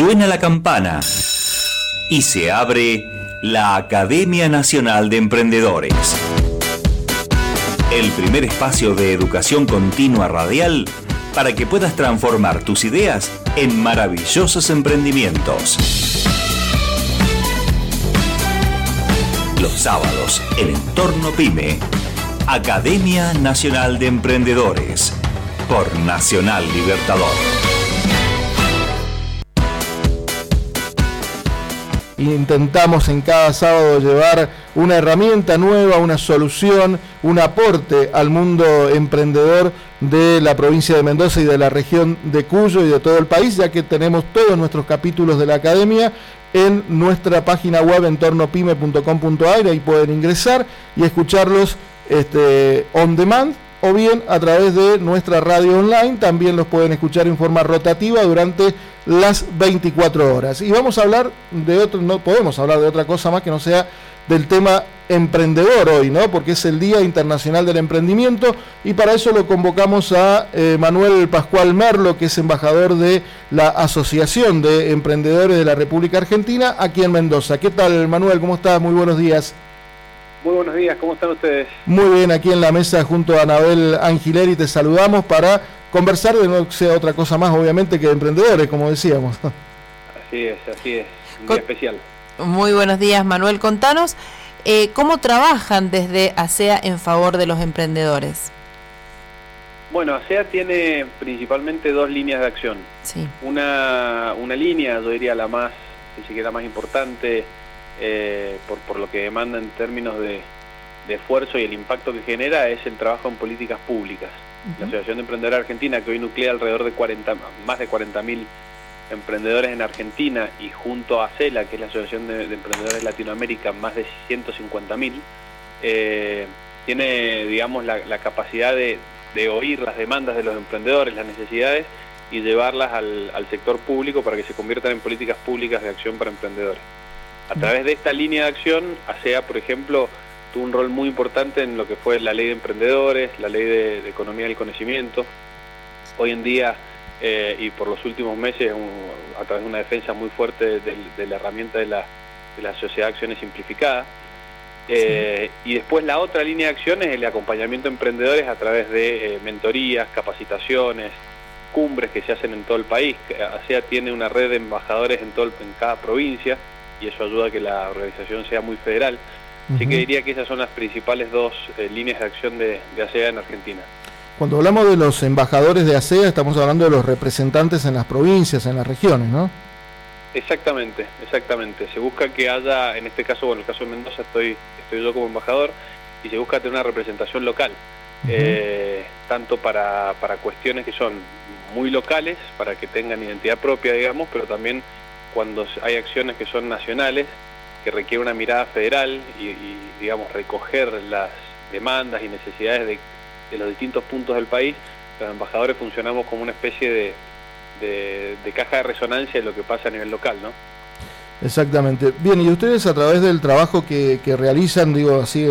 Suena la campana y se abre la Academia Nacional de Emprendedores. El primer espacio de educación continua radial para que puedas transformar tus ideas en maravillosos emprendimientos. Los sábados, en Entorno Pyme, Academia Nacional de Emprendedores, por Nacional Libertador. Intentamos en cada sábado llevar una herramienta nueva, una solución, un aporte al mundo emprendedor de la provincia de Mendoza y de la región de Cuyo y de todo el país, ya que tenemos todos nuestros capítulos de la academia en nuestra página web entornopyme.com.ar, ahí pueden ingresar y escucharlos este, on demand o bien a través de nuestra radio online, también los pueden escuchar en forma rotativa durante las 24 horas. Y vamos a hablar de otro, no podemos hablar de otra cosa más que no sea del tema emprendedor hoy, ¿no? Porque es el Día Internacional del Emprendimiento y para eso lo convocamos a eh, Manuel Pascual Merlo, que es embajador de la Asociación de Emprendedores de la República Argentina aquí en Mendoza. ¿Qué tal, Manuel? ¿Cómo estás? Muy buenos días. Muy buenos días, ¿cómo están ustedes? Muy bien, aquí en la mesa junto a Anabel Angileri te saludamos para conversar de no sea otra cosa más, obviamente, que de emprendedores, como decíamos. Así es, así es, un día especial. Muy buenos días, Manuel. Contanos eh, cómo trabajan desde ASEA en favor de los emprendedores. Bueno, ASEA tiene principalmente dos líneas de acción. Sí. Una, una línea, yo diría la más, ni siquiera más importante, eh, por, por, lo que demanda en términos de, esfuerzo y el impacto que genera es el trabajo en políticas públicas. La Asociación de Emprendedores Argentina, que hoy nuclea alrededor de 40, más de 40.000 emprendedores en Argentina y junto a CELA, que es la Asociación de, Emprendedores de Latinoamérica, más de 150.000, eh, tiene, digamos, la, capacidad de, oír las demandas de los emprendedores, las necesidades y llevarlas al, al sector público para que se conviertan en políticas públicas de acción para emprendedores. A través de esta línea de acción, ASEA, por ejemplo, tuvo un rol muy importante en lo que fue la ley de emprendedores, la ley de, economía del conocimiento. Hoy en día, eh, y por los últimos meses, a través de una defensa muy fuerte de, la herramienta de la, sociedad de acciones simplificada. Eh, y después la otra línea de acción es el acompañamiento a emprendedores a través de eh, mentorías, capacitaciones, cumbres que se hacen en todo el país. ASEA tiene una red de embajadores en, todo en cada provincia y eso ayuda a que la organización sea muy federal. Así que diría que esas son las principales dos eh, líneas de acción de, ASEA en Argentina. Cuando hablamos de los embajadores de ASEA, estamos hablando de los representantes en las provincias, en las regiones, ¿no? Exactamente, exactamente. Se busca que haya, en este caso, bueno, en el caso de Mendoza estoy, estoy yo como embajador, y se busca tener una representación local, eh, tanto para, para cuestiones que son muy locales, para que tengan identidad propia, digamos, pero también cuando hay acciones que son nacionales, que requieren una mirada federal y, digamos, recoger las demandas y necesidades de, los distintos puntos del país, los embajadores funcionamos como una especie de, de, caja de resonancia de lo que pasa a nivel local, ¿no? Exactamente. Bien, y ustedes a través del trabajo que, realizan, digo así,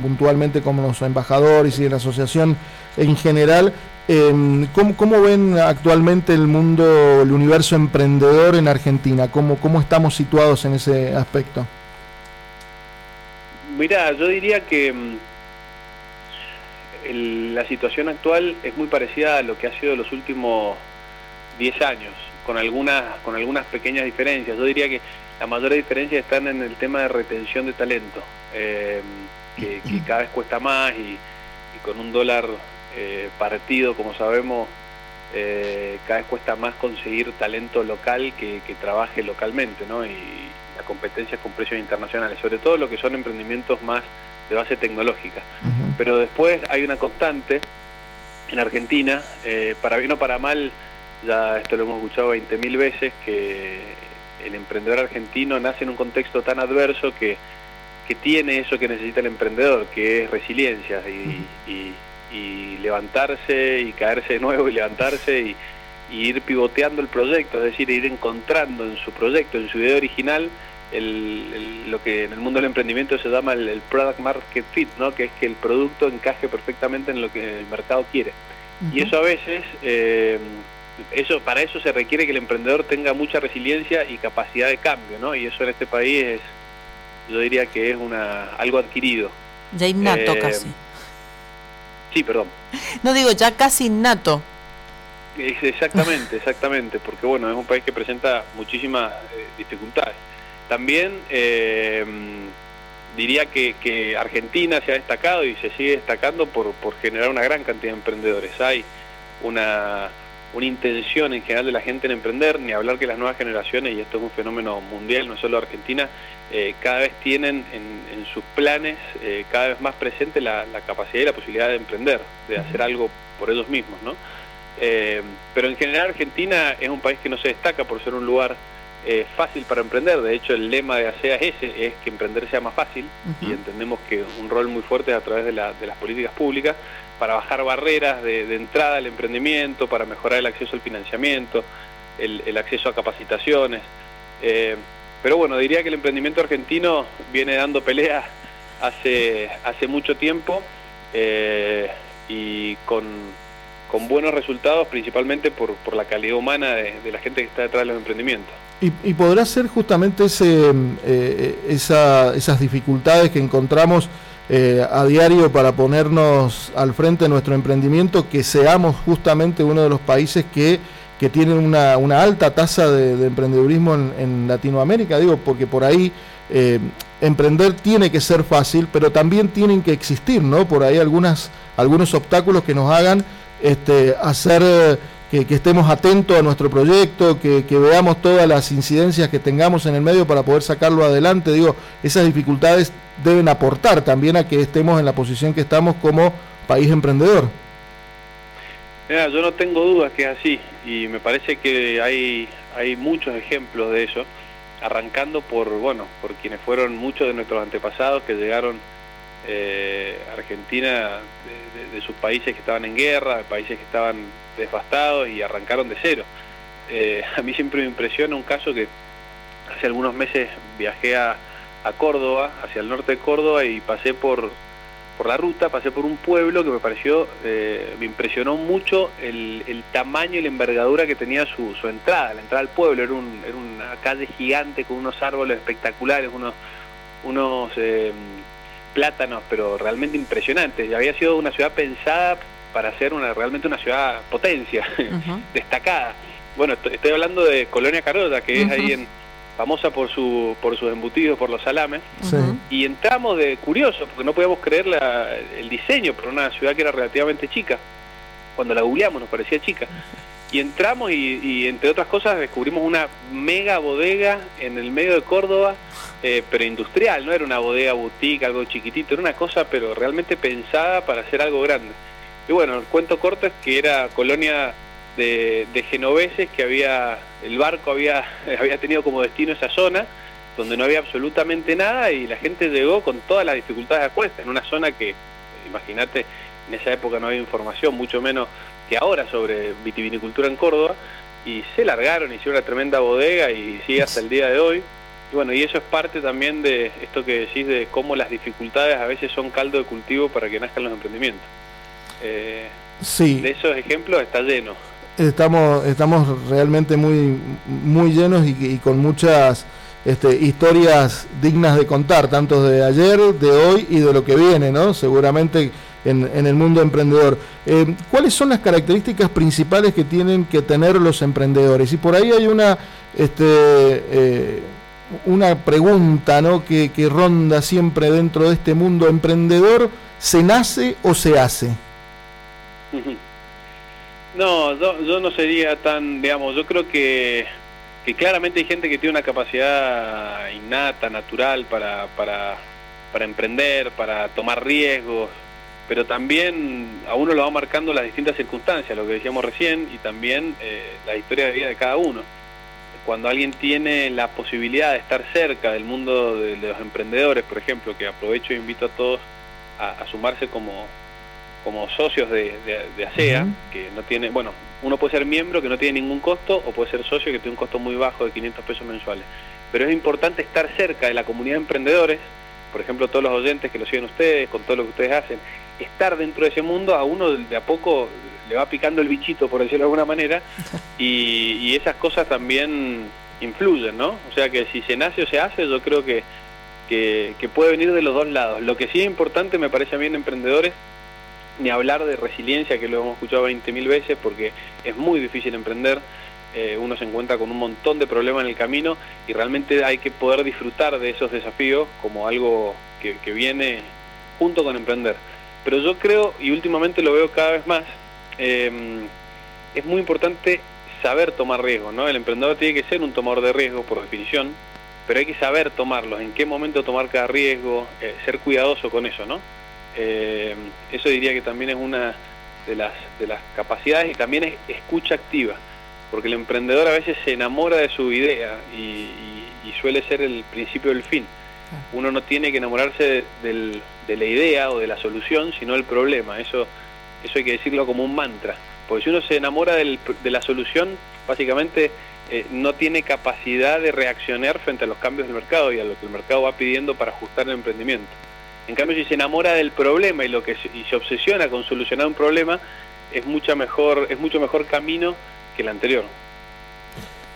puntualmente como los embajadores y en la asociación en general, Em, ¿cómo, ven actualmente el mundo, el universo emprendedor en Argentina? ¿Cómo, estamos situados en ese aspecto? Mira, yo diría que mm, la situación actual es muy parecida a lo que ha sido los últimos 10 años, con algunas, con algunas pequeñas diferencias. Yo diría que la mayor diferencia están en el tema de retención de talento, em, que, cada vez cuesta más y con un dólar eh, partido, como sabemos, eh, cada vez cuesta más conseguir talento local que, trabaje localmente, ¿no? Y la competencia con precios internacionales, sobre todo lo que son emprendimientos más de base tecnológica. Pero después hay una constante en Argentina, eh, para bien o para mal, ya esto lo hemos escuchado 20.000 veces, que el emprendedor argentino nace en un contexto tan adverso que, que tiene eso que necesita el emprendedor, que es resiliencia y y levantarse y caerse de nuevo y levantarse y, ir pivoteando el proyecto, es decir, ir encontrando en su proyecto, en su idea original, el, lo que en el mundo del emprendimiento se llama el, product market fit, ¿no? que es que el producto encaje perfectamente en lo que el mercado quiere. Y eso a veces, eh, eso para eso se requiere que el emprendedor tenga mucha resiliencia y capacidad de cambio, ¿no? Y eso en este país es, yo diría que es una algo adquirido. Ya innato eh, casi. Sí, perdón. No digo, ya casi innato. Exactamente, exactamente, porque bueno, es un país que presenta muchísimas eh, dificultades. También eh, diría que, Argentina se ha destacado y se sigue destacando por, por generar una gran cantidad de emprendedores. Hay una, una intención en general de la gente en emprender, ni hablar que las nuevas generaciones, y esto es un fenómeno mundial, no solo Argentina, eh, cada vez tienen en, sus planes eh, cada vez más presente la, capacidad y la posibilidad de emprender, de hacer algo por ellos mismos. ¿no? Eh, pero en general Argentina es un país que no se destaca por ser un lugar fácil para emprender, de hecho el lema de ASEA es ese, es que emprender sea más fácil, y entendemos que un rol muy fuerte es a través de, de las políticas públicas, para bajar barreras de, entrada al emprendimiento, para mejorar el acceso al financiamiento, el, acceso a capacitaciones. Eh, pero bueno, diría que el emprendimiento argentino viene dando pelea hace, hace mucho tiempo eh, y con, buenos resultados, principalmente por, la calidad humana de, la gente que está detrás de los emprendimientos. Y, podrá ser justamente ese, eh, esas dificultades que encontramos eh, a diario para ponernos al frente de nuestro emprendimiento, que seamos justamente uno de los países que, que tienen una, alta tasa de, emprendedurismo en, Latinoamérica, digo, porque por ahí eh, emprender tiene que ser fácil, pero también tienen que existir, ¿no? Por ahí algunas, algunos obstáculos que nos hagan este, hacer que, estemos atentos a nuestro proyecto, que, veamos todas las incidencias que tengamos en el medio para poder sacarlo adelante. Digo, esas dificultades deben aportar también a que estemos en la posición que estamos como país emprendedor. yo no tengo dudas que es así y me parece que hay, hay muchos ejemplos de eso, arrancando por, bueno, por quienes fueron muchos de nuestros antepasados que llegaron eh, Argentina de, sus países que estaban en guerra, de países que estaban devastados y arrancaron de cero. Eh, a mí siempre me impresiona un caso que hace algunos meses viajé a, Córdoba, hacia el norte de Córdoba y pasé por, por la ruta, pasé por un pueblo que me pareció, eh, me impresionó mucho el, tamaño y la envergadura que tenía su, su entrada. La entrada al pueblo era, un, era, una calle gigante con unos árboles espectaculares, unos, unos eh, plátanos, pero realmente impresionantes. Había sido una ciudad pensada para ser una, realmente una ciudad potencia, destacada. Bueno, estoy hablando de Colonia Carota, que es ahí en famosa por su por sus embutidos, por los salames. Y entramos de curioso, porque no podíamos creer el diseño, por una ciudad que era relativamente chica. Cuando la googleamos nos parecía chica. Y entramos y, entre otras cosas descubrimos una mega bodega en el medio de Córdoba, eh, pero industrial, no era una bodega boutique, algo chiquitito, era una cosa pero realmente pensada para hacer algo grande. Y bueno, el cuento corto es que era colonia de, genoveses, que había, el barco había, había tenido como destino esa zona, donde no había absolutamente nada y la gente llegó con todas las dificultades a cuesta, en una zona que, imagínate, en esa época no había información, mucho menos que ahora sobre vitivinicultura en Córdoba, y se largaron, hicieron una tremenda bodega y sigue hasta el día de hoy. Y bueno, y eso es parte también de esto que decís de cómo las dificultades a veces son caldo de cultivo para que nazcan los emprendimientos. Eh, sí. De esos ejemplos está lleno. Estamos, estamos realmente muy, muy llenos y, con muchas este, historias dignas de contar, tanto de ayer, de hoy y de lo que viene, ¿no? Seguramente en, el mundo emprendedor. Eh, ¿Cuáles son las características principales que tienen que tener los emprendedores? Y por ahí hay una, este, eh, una pregunta ¿no? que, ronda siempre dentro de este mundo emprendedor, ¿se nace o se hace? No, yo, no sería tan, digamos, yo creo que, que claramente hay gente que tiene una capacidad innata, natural para, para, para emprender, para tomar riesgos, pero también a uno lo va marcando las distintas circunstancias, lo que decíamos recién, y también eh, la historia de vida de cada uno. Cuando alguien tiene la posibilidad de estar cerca del mundo de, los emprendedores, por ejemplo, que aprovecho e invito a todos a, sumarse como, como socios de, de, ASEA, que no tiene, bueno, uno puede ser miembro que no tiene ningún costo o puede ser socio que tiene un costo muy bajo de 500 pesos mensuales. Pero es importante estar cerca de la comunidad de emprendedores, por ejemplo, todos los oyentes que lo siguen ustedes, con todo lo que ustedes hacen, estar dentro de ese mundo a uno de a poco le va picando el bichito, por decirlo de alguna manera, y, esas cosas también influyen, ¿no? O sea que si se nace o se hace, yo creo que, que, puede venir de los dos lados. Lo que sí es importante, me parece a mí en emprendedores, ni hablar de resiliencia, que lo hemos escuchado 20.000 veces, porque es muy difícil emprender, eh, uno se encuentra con un montón de problemas en el camino y realmente hay que poder disfrutar de esos desafíos como algo que, viene junto con emprender. Pero yo creo, y últimamente lo veo cada vez más, Em, es muy importante saber tomar riesgos, ¿no? El emprendedor tiene que ser un tomador de riesgos por definición, pero hay que saber tomarlos, en qué momento tomar cada riesgo, eh, ser cuidadoso con eso, ¿no? Em, eso diría que también es una de las, de las capacidades y también es escucha activa, porque el emprendedor a veces se enamora de su idea y, suele ser el principio del fin. Uno no tiene que enamorarse de, de la idea o de la solución, sino del problema. Eso eso hay que decirlo como un mantra, porque si uno se enamora de la solución, básicamente eh, no tiene capacidad de reaccionar frente a los cambios del mercado y a lo que el mercado va pidiendo para ajustar el emprendimiento. En cambio, si se enamora del problema y, lo que se, y se obsesiona con solucionar un problema, es, mucha mejor, es mucho mejor camino que el anterior.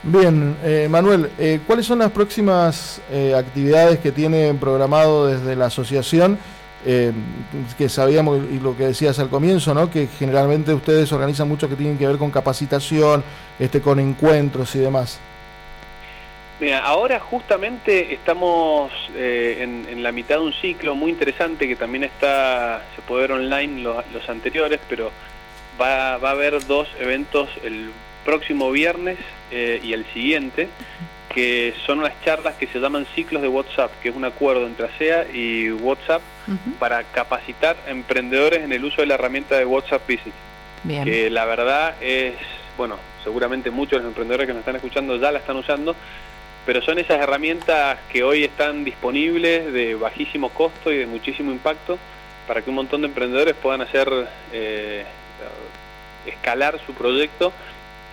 Bien, eh, Manuel, eh, ¿cuáles son las próximas actividades que tienen programado desde la asociación eh, que sabíamos y lo que decías al comienzo, ¿no? que generalmente ustedes organizan mucho que tienen que ver con capacitación, este, con encuentros y demás. Mira, ahora justamente estamos eh, en, la mitad de un ciclo muy interesante que también está, se puede ver online los, anteriores, pero va, va, a haber dos eventos el próximo viernes eh, y el siguiente que son unas charlas que se llaman ciclos de WhatsApp, que es un acuerdo entre ASEA y WhatsApp para capacitar a emprendedores en el uso de la herramienta de WhatsApp Business. Que la verdad es, bueno, seguramente muchos de los emprendedores que nos están escuchando ya la están usando, pero son esas herramientas que hoy están disponibles de bajísimo costo y de muchísimo impacto para que un montón de emprendedores puedan hacer eh, escalar su proyecto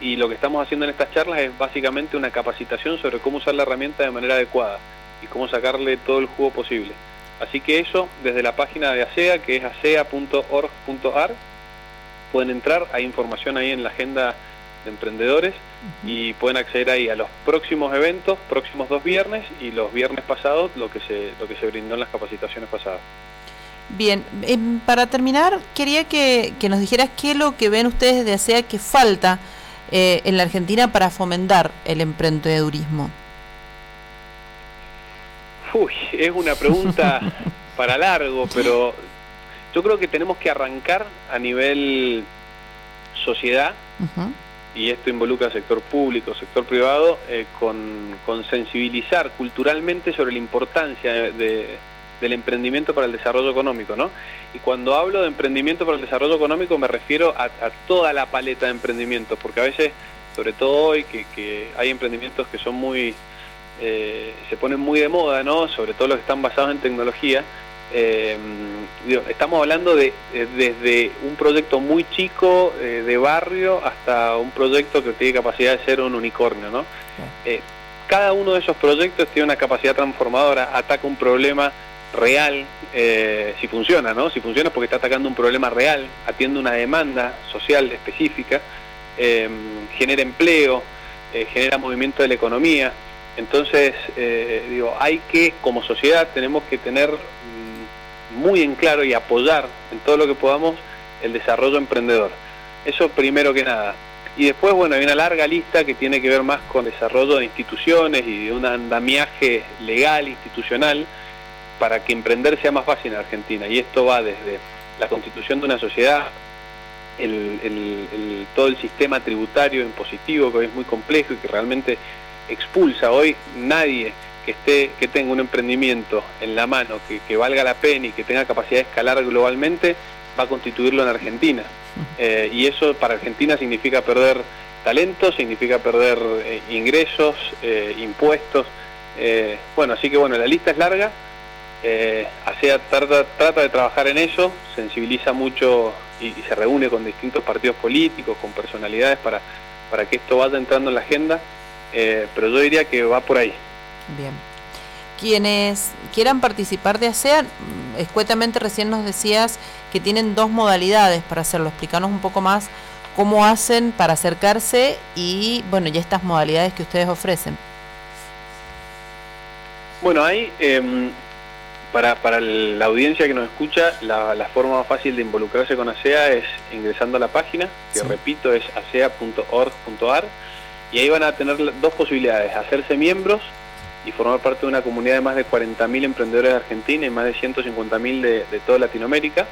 y lo que estamos haciendo en estas charlas es básicamente una capacitación sobre cómo usar la herramienta de manera adecuada y cómo sacarle todo el jugo posible. Así que eso desde la página de ASEA, que es asea.org.ar, pueden entrar, hay información ahí en la agenda de emprendedores y pueden acceder ahí a los próximos eventos, próximos dos viernes y los viernes pasados lo que se, lo que se brindó en las capacitaciones pasadas. Bien, em, para terminar, quería que, que, nos dijeras qué es lo que ven ustedes de ASEA que falta eh, en la Argentina para fomentar el emprendedurismo? Uy, es una pregunta para largo, pero yo creo que tenemos que arrancar a nivel sociedad, y esto involucra sector público, sector privado, eh, con, sensibilizar culturalmente sobre la importancia de, del emprendimiento para el desarrollo económico, ¿no? Y cuando hablo de emprendimiento para el desarrollo económico me refiero a, toda la paleta de emprendimientos, porque a veces, sobre todo hoy, que, hay emprendimientos que son muy, eh, se ponen muy de moda, ¿no? Sobre todo los que están basados en tecnología. Eh, estamos hablando de, desde un proyecto muy chico eh, de barrio hasta un proyecto que tiene capacidad de ser un unicornio, ¿no? cada uno de esos proyectos tiene una capacidad transformadora, ataca un problema real, eh, si funciona, ¿no? Si funciona es porque está atacando un problema real, atiende una demanda social específica, em, genera empleo, eh, genera movimiento de la economía. Entonces, eh, digo, hay que, como sociedad, tenemos que tener muy en claro y apoyar en todo lo que podamos el desarrollo emprendedor. Eso primero que nada. Y después, bueno, hay una larga lista que tiene que ver más con desarrollo de instituciones y de un andamiaje legal, institucional, para que emprender sea más fácil en Argentina. Y esto va desde la constitución de una sociedad, todo el sistema tributario impositivo que hoy es muy complejo y que realmente expulsa hoy nadie que esté que tenga un emprendimiento en la mano que, valga la pena y que tenga capacidad de escalar globalmente va a constituirlo en Argentina. Eh, y eso para Argentina significa perder talento significa perder eh, ingresos eh, impuestos. Bueno así que bueno la lista es larga. Eh, trata, trata, de trabajar en eso, sensibiliza mucho y, se reúne con distintos partidos políticos, con personalidades para, para que esto vaya entrando en la agenda, pero yo diría que va por ahí. Bien. quienes quieran participar de ASEA, escuetamente recién nos decías que tienen dos modalidades para hacerlo. Explícanos un poco más cómo hacen para acercarse y, bueno, ya estas modalidades que ustedes ofrecen. Bueno, hay, em, para, para la audiencia que nos escucha, la, forma más fácil de involucrarse con ASEA es ingresando a la página, que repito es asea.org.ar, y ahí van a tener dos posibilidades, hacerse miembros y formar parte de una comunidad de más de 40.000 emprendedores de Argentina y más de 150.000 de, de toda Latinoamérica.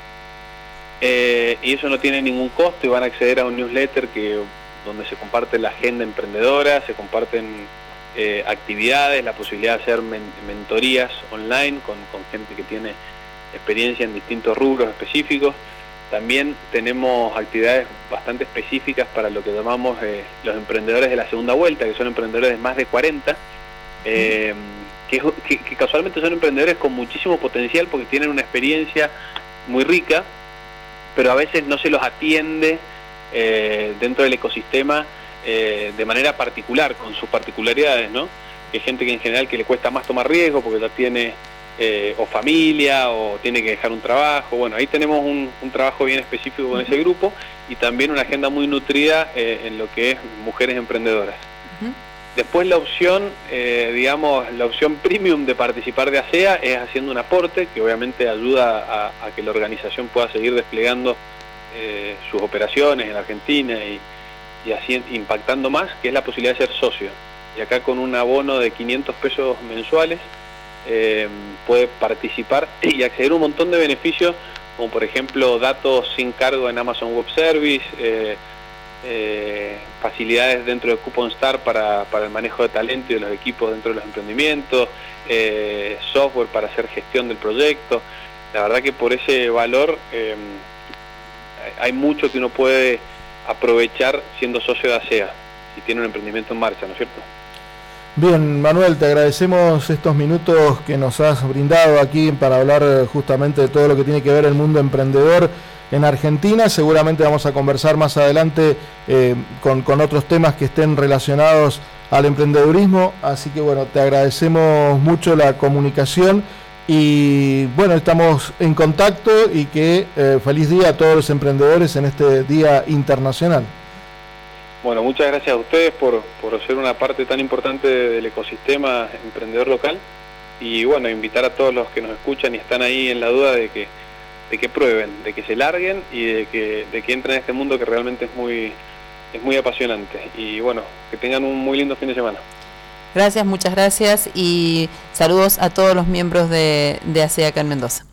Eh, y eso no tiene ningún costo y van a acceder a un newsletter que donde se comparte la agenda emprendedora, se comparten eh, actividades, la posibilidad de hacer mentorías online con, gente que tiene experiencia en distintos rubros específicos. También tenemos actividades bastante específicas para lo que llamamos eh, los emprendedores de la segunda vuelta, que son emprendedores de más de 40, que, que, casualmente son emprendedores con muchísimo potencial porque tienen una experiencia muy rica, pero a veces no se los atiende eh, dentro del ecosistema eh, de manera particular, con sus particularidades, ¿no? Hay gente que en general que le cuesta más tomar riesgo porque ya tiene eh, o familia o tiene que dejar un trabajo. Bueno, ahí tenemos un, trabajo bien específico con ese grupo y también una agenda muy nutrida en lo que es mujeres emprendedoras. Después la opción, eh, digamos, la opción premium de participar de ASEA es haciendo un aporte que obviamente ayuda a, que la organización pueda seguir desplegando eh, sus operaciones en Argentina y, así impactando más, que es la posibilidad de ser socio. Y acá con un abono de 500 pesos mensuales eh, puede participar y acceder a un montón de beneficios, como por ejemplo datos sin cargo en Amazon Web Service, eh, facilidades dentro de Coupon Star para, el manejo de talento y de los equipos dentro de los emprendimientos, eh, software para hacer gestión del proyecto. La verdad que por ese valor em, hay mucho que uno puede aprovechar siendo socio de ASEA, si tiene un emprendimiento en marcha, ¿no es cierto? Bien, Manuel, te agradecemos estos minutos que nos has brindado aquí para hablar justamente de todo lo que tiene que ver el mundo emprendedor en Argentina. Seguramente vamos a conversar más adelante eh, con, otros temas que estén relacionados al emprendedurismo. Así que bueno, te agradecemos mucho la comunicación y bueno, estamos en contacto y que eh, feliz día a todos los emprendedores en este Día Internacional. Bueno, muchas gracias a ustedes por, por ser una parte tan importante del ecosistema emprendedor local y bueno, invitar a todos los que nos escuchan y están ahí en la duda de que de que prueben, de que se larguen y de que, de que entren en este mundo que realmente es muy, es muy apasionante. Y bueno, que tengan un muy lindo fin de semana. Gracias, muchas gracias y saludos a todos los miembros de, de ASEA acá en Mendoza.